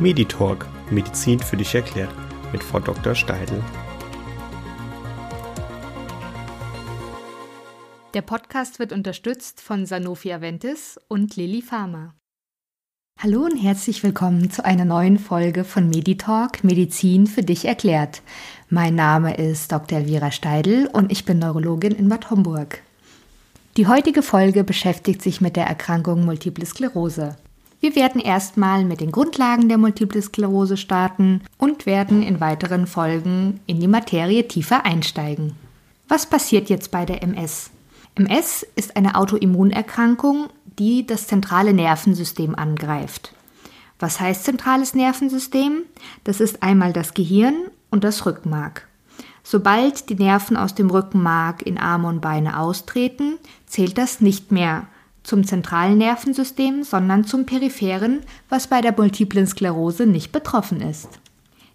Meditalk Medizin für dich erklärt mit Frau Dr. Steidl. Der Podcast wird unterstützt von Sanofi Aventis und Lilly Pharma. Hallo und herzlich willkommen zu einer neuen Folge von Meditalk Medizin für dich erklärt. Mein Name ist Dr. Elvira Steidl und ich bin Neurologin in Bad Homburg. Die heutige Folge beschäftigt sich mit der Erkrankung Multiple Sklerose. Wir werden erstmal mit den Grundlagen der Multiple Sklerose starten und werden in weiteren Folgen in die Materie tiefer einsteigen. Was passiert jetzt bei der MS? MS ist eine Autoimmunerkrankung, die das zentrale Nervensystem angreift. Was heißt zentrales Nervensystem? Das ist einmal das Gehirn und das Rückenmark. Sobald die Nerven aus dem Rückenmark in Arme und Beine austreten, zählt das nicht mehr zum zentralen Nervensystem, sondern zum peripheren, was bei der multiplen Sklerose nicht betroffen ist.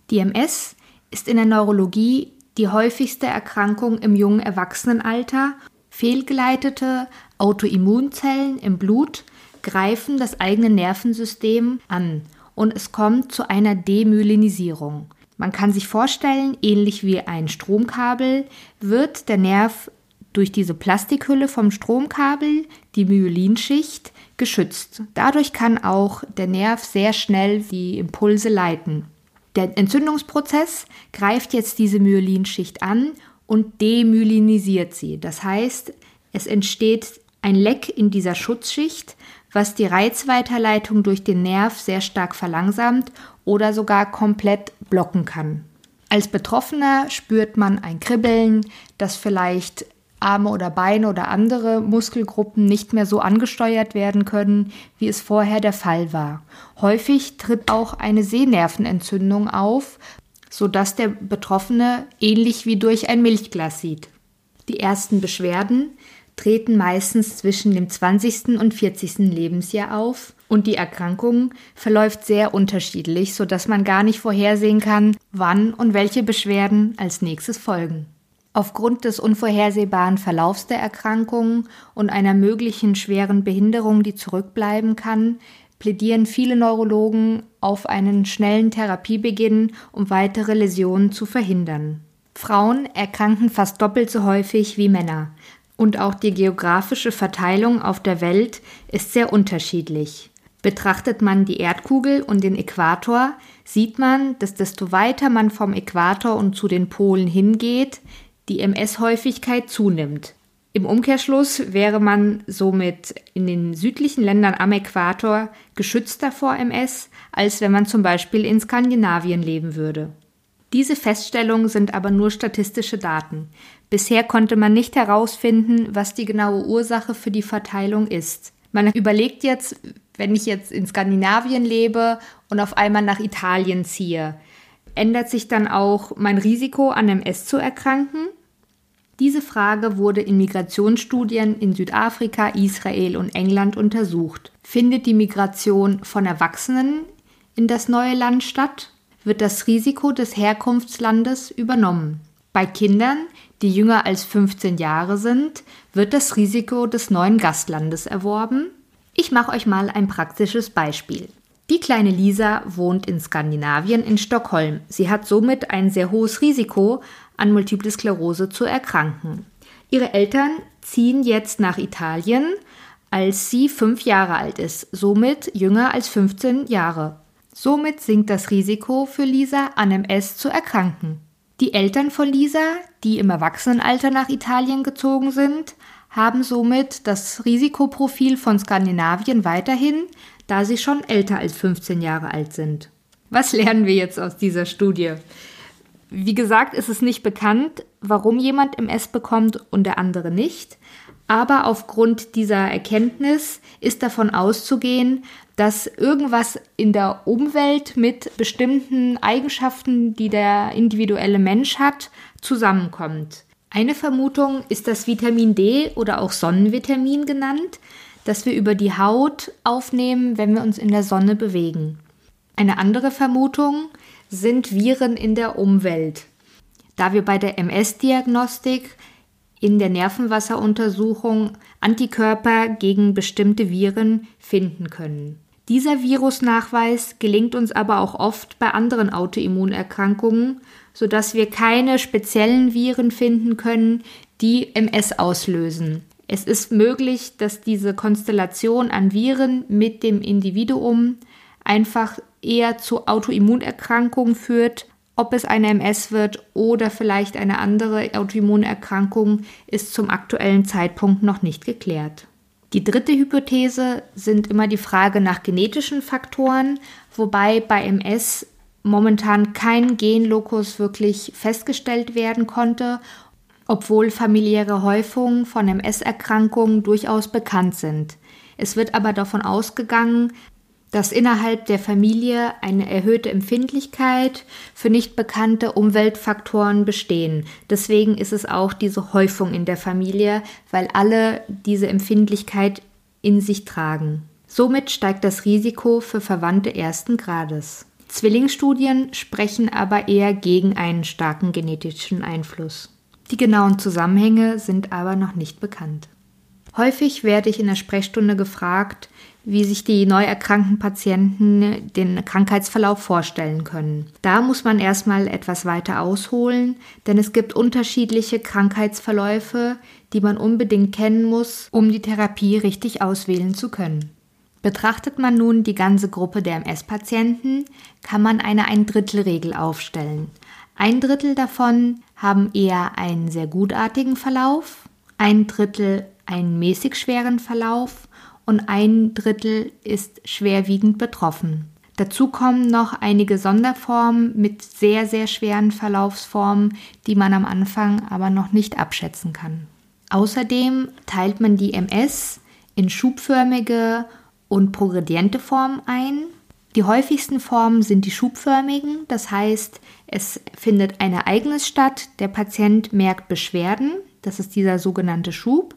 Die MS ist in der Neurologie die häufigste Erkrankung im jungen Erwachsenenalter. Fehlgeleitete Autoimmunzellen im Blut greifen das eigene Nervensystem an und es kommt zu einer Demyelinisierung. Man kann sich vorstellen, ähnlich wie ein Stromkabel wird der Nerv durch diese Plastikhülle vom Stromkabel, die Myelinschicht, geschützt. Dadurch kann auch der Nerv sehr schnell die Impulse leiten. Der Entzündungsprozess greift jetzt diese Myelinschicht an und demyelinisiert sie. Das heißt, es entsteht ein Leck in dieser Schutzschicht, was die Reizweiterleitung durch den Nerv sehr stark verlangsamt oder sogar komplett blocken kann. Als Betroffener spürt man ein Kribbeln, das vielleicht Arme oder Beine oder andere Muskelgruppen nicht mehr so angesteuert werden können, wie es vorher der Fall war. Häufig tritt auch eine Sehnervenentzündung auf, sodass der Betroffene ähnlich wie durch ein Milchglas sieht. Die ersten Beschwerden treten meistens zwischen dem 20. und 40. Lebensjahr auf und die Erkrankung verläuft sehr unterschiedlich, sodass man gar nicht vorhersehen kann, wann und welche Beschwerden als nächstes folgen. Aufgrund des unvorhersehbaren Verlaufs der Erkrankung und einer möglichen schweren Behinderung, die zurückbleiben kann, plädieren viele Neurologen auf einen schnellen Therapiebeginn, um weitere Läsionen zu verhindern. Frauen erkranken fast doppelt so häufig wie Männer, und auch die geografische Verteilung auf der Welt ist sehr unterschiedlich. Betrachtet man die Erdkugel und den Äquator, sieht man, dass desto weiter man vom Äquator und zu den Polen hingeht, die MS-Häufigkeit zunimmt. Im Umkehrschluss wäre man somit in den südlichen Ländern am Äquator geschützter vor MS, als wenn man zum Beispiel in Skandinavien leben würde. Diese Feststellungen sind aber nur statistische Daten. Bisher konnte man nicht herausfinden, was die genaue Ursache für die Verteilung ist. Man überlegt jetzt, wenn ich jetzt in Skandinavien lebe und auf einmal nach Italien ziehe, ändert sich dann auch mein Risiko an MS zu erkranken? Diese Frage wurde in Migrationsstudien in Südafrika, Israel und England untersucht. Findet die Migration von Erwachsenen in das neue Land statt? Wird das Risiko des Herkunftslandes übernommen? Bei Kindern, die jünger als 15 Jahre sind, wird das Risiko des neuen Gastlandes erworben? Ich mache euch mal ein praktisches Beispiel. Die kleine Lisa wohnt in Skandinavien in Stockholm. Sie hat somit ein sehr hohes Risiko, an Multiple Sklerose zu erkranken. Ihre Eltern ziehen jetzt nach Italien, als sie fünf Jahre alt ist, somit jünger als 15 Jahre. Somit sinkt das Risiko für Lisa an MS zu erkranken. Die Eltern von Lisa, die im Erwachsenenalter nach Italien gezogen sind, haben somit das Risikoprofil von Skandinavien weiterhin, da sie schon älter als 15 Jahre alt sind. Was lernen wir jetzt aus dieser Studie? Wie gesagt, ist es nicht bekannt, warum jemand MS bekommt und der andere nicht. Aber aufgrund dieser Erkenntnis ist davon auszugehen, dass irgendwas in der Umwelt mit bestimmten Eigenschaften, die der individuelle Mensch hat, zusammenkommt. Eine Vermutung ist das Vitamin D oder auch Sonnenvitamin genannt, das wir über die Haut aufnehmen, wenn wir uns in der Sonne bewegen. Eine andere Vermutung sind Viren in der Umwelt. Da wir bei der MS-Diagnostik in der Nervenwasseruntersuchung Antikörper gegen bestimmte Viren finden können. Dieser Virusnachweis gelingt uns aber auch oft bei anderen Autoimmunerkrankungen, sodass wir keine speziellen Viren finden können, die MS auslösen. Es ist möglich, dass diese Konstellation an Viren mit dem Individuum einfach eher zu Autoimmunerkrankungen führt. Ob es eine MS wird oder vielleicht eine andere Autoimmunerkrankung, ist zum aktuellen Zeitpunkt noch nicht geklärt. Die dritte Hypothese sind immer die Frage nach genetischen Faktoren, wobei bei MS momentan kein Genlokus wirklich festgestellt werden konnte, obwohl familiäre Häufungen von MS-Erkrankungen durchaus bekannt sind. Es wird aber davon ausgegangen, dass innerhalb der Familie eine erhöhte Empfindlichkeit für nicht bekannte Umweltfaktoren bestehen. Deswegen ist es auch diese Häufung in der Familie, weil alle diese Empfindlichkeit in sich tragen. Somit steigt das Risiko für Verwandte ersten Grades. Zwillingsstudien sprechen aber eher gegen einen starken genetischen Einfluss. Die genauen Zusammenhänge sind aber noch nicht bekannt. Häufig werde ich in der Sprechstunde gefragt, wie sich die neu erkrankten Patienten den Krankheitsverlauf vorstellen können. Da muss man erstmal etwas weiter ausholen, denn es gibt unterschiedliche Krankheitsverläufe, die man unbedingt kennen muss, um die Therapie richtig auswählen zu können. Betrachtet man nun die ganze Gruppe der MS-Patienten, kann man eine Ein-Drittel-Regel aufstellen. Ein Drittel davon haben eher einen sehr gutartigen Verlauf, ein Drittel einen mäßig schweren Verlauf und ein Drittel ist schwerwiegend betroffen. Dazu kommen noch einige Sonderformen mit sehr, sehr schweren Verlaufsformen, die man am Anfang aber noch nicht abschätzen kann. Außerdem teilt man die MS in schubförmige und progrediente Formen ein. Die häufigsten Formen sind die schubförmigen, das heißt, es findet ein Ereignis statt, der Patient merkt Beschwerden, das ist dieser sogenannte Schub,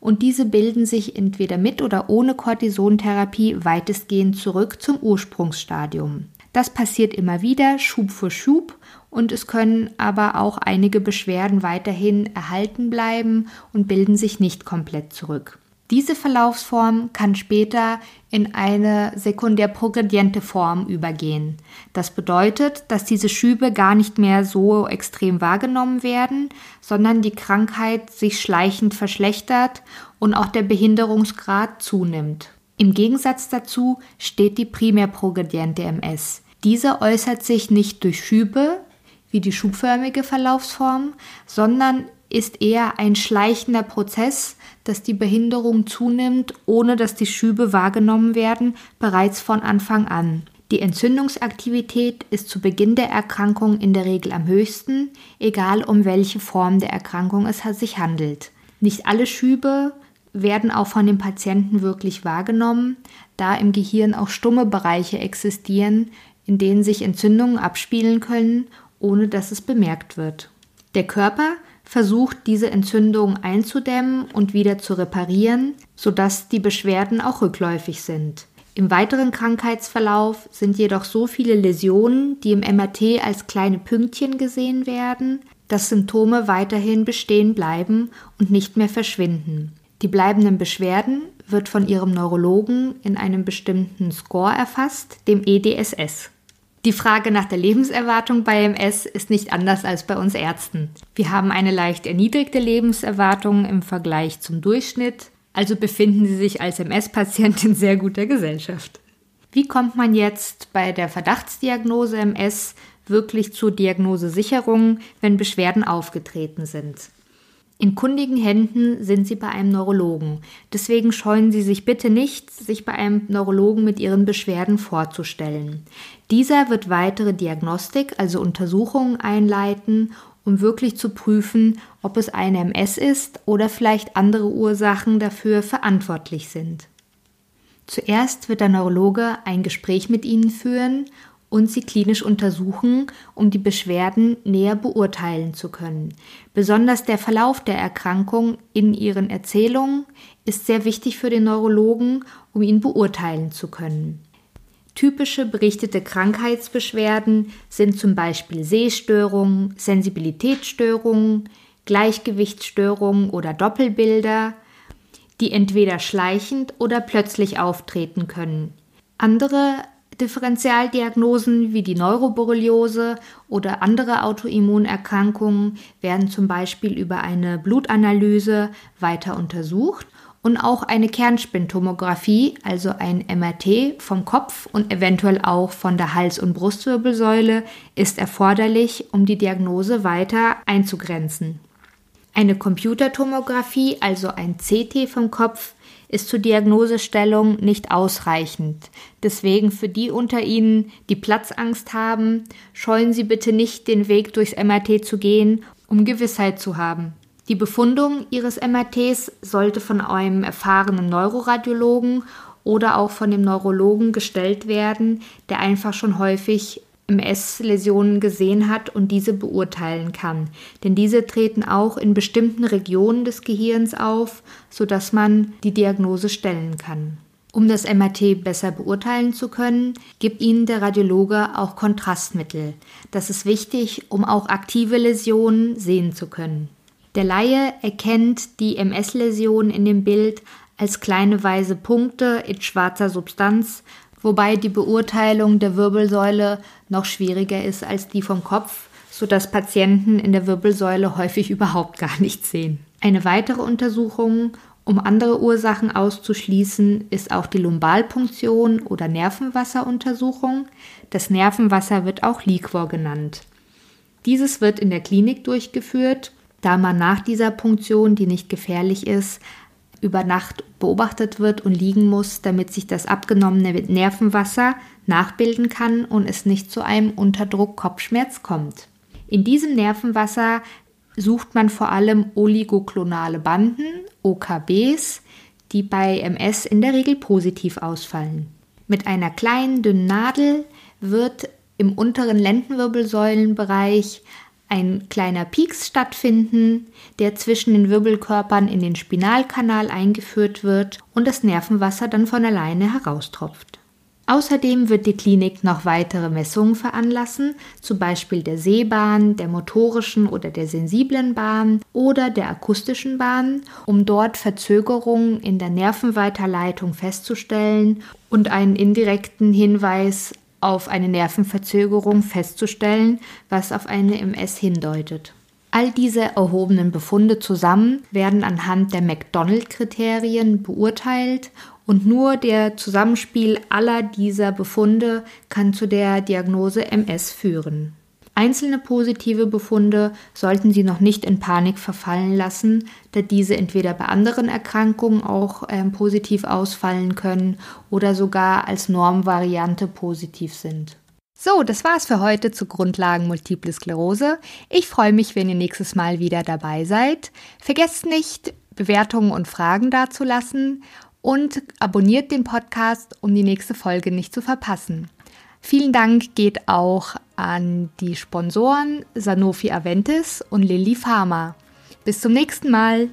und diese bilden sich entweder mit oder ohne Cortisontherapie weitestgehend zurück zum Ursprungsstadium. Das passiert immer wieder, Schub für Schub, und es können aber auch einige Beschwerden weiterhin erhalten bleiben und bilden sich nicht komplett zurück. Diese Verlaufsform kann später in eine sekundär progrediente Form übergehen. Das bedeutet, dass diese Schübe gar nicht mehr so extrem wahrgenommen werden, sondern die Krankheit sich schleichend verschlechtert und auch der Behinderungsgrad zunimmt. Im Gegensatz dazu steht die primär progrediente MS. Diese äußert sich nicht durch Schübe, wie die schubförmige Verlaufsform, sondern ist eher ein schleichender Prozess, dass die Behinderung zunimmt, ohne dass die Schübe wahrgenommen werden, bereits von Anfang an. Die Entzündungsaktivität ist zu Beginn der Erkrankung in der Regel am höchsten, egal um welche Form der Erkrankung es sich handelt. Nicht alle Schübe werden auch von dem Patienten wirklich wahrgenommen, da im Gehirn auch stumme Bereiche existieren, in denen sich Entzündungen abspielen können, ohne dass es bemerkt wird. Der Körper versucht, diese Entzündung einzudämmen und wieder zu reparieren, sodass die Beschwerden auch rückläufig sind. Im weiteren Krankheitsverlauf sind jedoch so viele Läsionen, die im MRT als kleine Pünktchen gesehen werden, dass Symptome weiterhin bestehen bleiben und nicht mehr verschwinden. Die bleibenden Beschwerden wird von ihrem Neurologen in einem bestimmten Score erfasst, dem EDSS. Die Frage nach der Lebenserwartung bei MS ist nicht anders als bei uns Ärzten. Wir haben eine leicht erniedrigte Lebenserwartung im Vergleich zum Durchschnitt, also befinden Sie sich als MS-Patient in sehr guter Gesellschaft. Wie kommt man jetzt bei der Verdachtsdiagnose MS wirklich zur Diagnosesicherung, wenn Beschwerden aufgetreten sind? In kundigen Händen sind Sie bei einem Neurologen. Deswegen scheuen Sie sich bitte nicht, sich bei einem Neurologen mit Ihren Beschwerden vorzustellen. Dieser wird weitere Diagnostik, also Untersuchungen einleiten, um wirklich zu prüfen, ob es eine MS ist oder vielleicht andere Ursachen dafür verantwortlich sind. Zuerst wird der Neurologe ein Gespräch mit Ihnen führen und sie klinisch untersuchen, um die Beschwerden näher beurteilen zu können. Besonders der Verlauf der Erkrankung in ihren Erzählungen ist sehr wichtig für den Neurologen, um ihn beurteilen zu können. Typische berichtete Krankheitsbeschwerden sind zum Beispiel Sehstörungen, Sensibilitätsstörungen, Gleichgewichtsstörungen oder Doppelbilder, die entweder schleichend oder plötzlich auftreten können. Andere Differentialdiagnosen wie die Neuroborreliose oder andere Autoimmunerkrankungen werden zum Beispiel über eine Blutanalyse weiter untersucht und auch eine Kernspintomographie, also ein MRT vom Kopf und eventuell auch von der Hals- und Brustwirbelsäule, ist erforderlich, um die Diagnose weiter einzugrenzen. Eine Computertomographie, also ein CT vom Kopf, ist zur Diagnosestellung nicht ausreichend. Deswegen für die unter Ihnen, die Platzangst haben, scheuen Sie bitte nicht den Weg durchs MRT zu gehen, um Gewissheit zu haben. Die Befundung Ihres MRTs sollte von einem erfahrenen Neuroradiologen oder auch von dem Neurologen gestellt werden, der einfach schon häufig MS-Läsionen gesehen hat und diese beurteilen kann. Denn diese treten auch in bestimmten Regionen des Gehirns auf, sodass man die Diagnose stellen kann. Um das MRT besser beurteilen zu können, gibt Ihnen der Radiologe auch Kontrastmittel. Das ist wichtig, um auch aktive Läsionen sehen zu können. Der Laie erkennt die MS-Läsion in dem Bild als kleine weiße Punkte in schwarzer Substanz, wobei die Beurteilung der Wirbelsäule noch schwieriger ist als die vom Kopf, sodass Patienten in der Wirbelsäule häufig überhaupt gar nichts sehen. Eine weitere Untersuchung, um andere Ursachen auszuschließen, ist auch die Lumbalpunktion oder Nervenwasseruntersuchung. Das Nervenwasser wird auch Liquor genannt. Dieses wird in der Klinik durchgeführt, da man nach dieser Punktion, die nicht gefährlich ist, über Nacht beobachtet wird und liegen muss, damit sich das abgenommene Nervenwasser nachbilden kann und es nicht zu einem Unterdruck-Kopfschmerz kommt. In diesem Nervenwasser sucht man vor allem oligoklonale Banden, OKBs, die bei MS in der Regel positiv ausfallen. Mit einer kleinen, dünnen Nadel wird im unteren Lendenwirbelsäulenbereich ein kleiner Pieks stattfinden, der zwischen den Wirbelkörpern in den Spinalkanal eingeführt wird und das Nervenwasser dann von alleine heraustropft. Außerdem wird die Klinik noch weitere Messungen veranlassen, zum Beispiel der Sehbahn, der motorischen oder der sensiblen Bahn oder der akustischen Bahn, um dort Verzögerungen in der Nervenweiterleitung festzustellen und einen indirekten Hinweis auf eine Nervenverzögerung festzustellen, was auf eine MS hindeutet. All diese erhobenen Befunde zusammen werden anhand der McDonald-Kriterien beurteilt und nur der Zusammenspiel aller dieser Befunde kann zu der Diagnose MS führen. Einzelne positive Befunde sollten Sie noch nicht in Panik verfallen lassen, da diese entweder bei anderen Erkrankungen auch äh, positiv ausfallen können oder sogar als Normvariante positiv sind. So, das war's für heute zu Grundlagen Multiple Sklerose. Ich freue mich, wenn ihr nächstes Mal wieder dabei seid. Vergesst nicht, Bewertungen und Fragen dazulassen und abonniert den Podcast, um die nächste Folge nicht zu verpassen. Vielen Dank geht auch an die Sponsoren Sanofi Aventis und Lilly Pharma. Bis zum nächsten Mal.